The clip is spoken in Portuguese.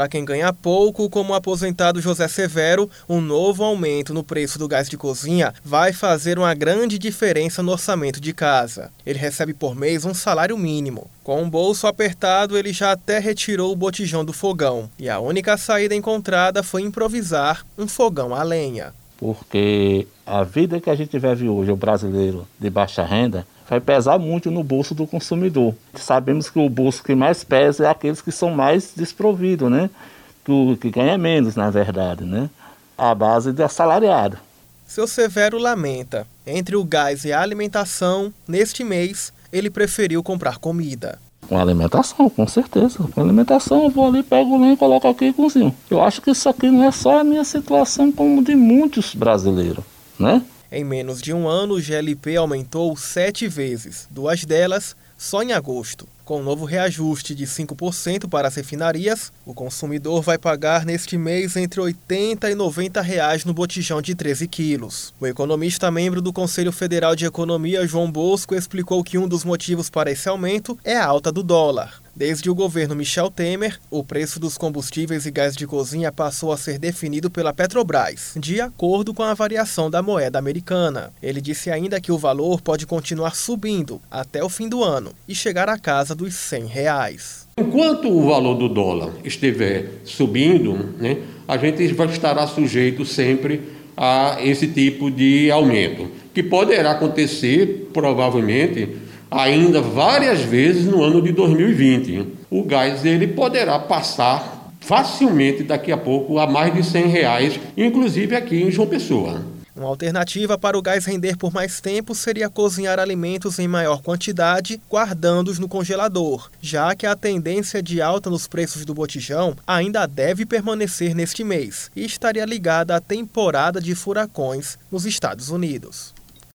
Para quem ganha pouco, como o aposentado José Severo, um novo aumento no preço do gás de cozinha vai fazer uma grande diferença no orçamento de casa. Ele recebe por mês um salário mínimo. Com o bolso apertado, ele já até retirou o botijão do fogão. E a única saída encontrada foi improvisar um fogão a lenha. Porque a vida que a gente vive hoje, o brasileiro de baixa renda, vai pesar muito no bolso do consumidor. Sabemos que o bolso que mais pesa é aqueles que são mais desprovidos, né? Que, que ganha menos, na verdade, né? A base do assalariado. Seu Severo lamenta. Entre o gás e a alimentação, neste mês, ele preferiu comprar comida. Com alimentação, com certeza. Com alimentação, eu vou ali, pego o lenho, coloco aqui e cozinho. Eu acho que isso aqui não é só a minha situação, como de muitos brasileiros, né? Em menos de um ano, o GLP aumentou sete vezes, duas delas só em agosto. Com o novo reajuste de 5% para as refinarias, o consumidor vai pagar neste mês entre 80 e 90 reais no botijão de 13 quilos. O economista membro do Conselho Federal de Economia, João Bosco, explicou que um dos motivos para esse aumento é a alta do dólar. Desde o governo Michel Temer, o preço dos combustíveis e gás de cozinha passou a ser definido pela Petrobras, de acordo com a variação da moeda americana. Ele disse ainda que o valor pode continuar subindo até o fim do ano e chegar à casa dos 100 reais. Enquanto o valor do dólar estiver subindo, né, a gente estará sujeito sempre a esse tipo de aumento, que poderá acontecer provavelmente ainda várias vezes no ano de 2020. O gás ele poderá passar facilmente daqui a pouco a mais de 100 reais, inclusive aqui em João Pessoa. Uma alternativa para o gás render por mais tempo seria cozinhar alimentos em maior quantidade, guardando-os no congelador, já que a tendência de alta nos preços do botijão ainda deve permanecer neste mês e estaria ligada à temporada de furacões nos Estados Unidos.